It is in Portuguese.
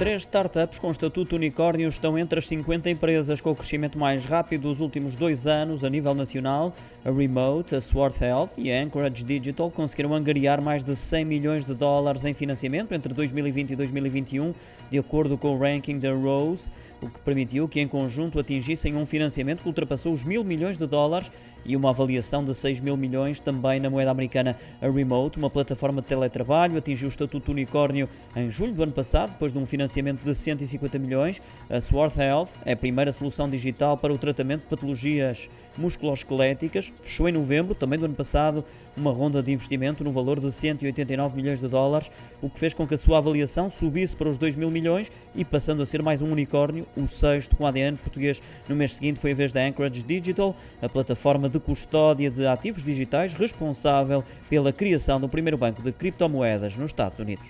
Três startups com estatuto unicórnio estão entre as 50 empresas com o crescimento mais rápido dos últimos dois anos a nível nacional. A Remote, a Swarth Health e a Anchorage Digital conseguiram angariar mais de 100 milhões de dólares em financiamento entre 2020 e 2021, de acordo com o ranking da Rose, o que permitiu que em conjunto atingissem um financiamento que ultrapassou os mil milhões de dólares e uma avaliação de 6 mil milhões também na moeda americana. A Remote, uma plataforma de teletrabalho, atingiu o estatuto unicórnio em julho do ano passado, depois de um financiamento financiamento de 150 milhões. A Swarth Health é a primeira solução digital para o tratamento de patologias musculoesqueléticas. Fechou em novembro, também do ano passado, uma ronda de investimento no valor de 189 milhões de dólares, o que fez com que a sua avaliação subisse para os 2 mil milhões e passando a ser mais um unicórnio, o sexto com ADN português. No mês seguinte foi a vez da Anchorage Digital, a plataforma de custódia de ativos digitais responsável pela criação do primeiro banco de criptomoedas nos Estados Unidos.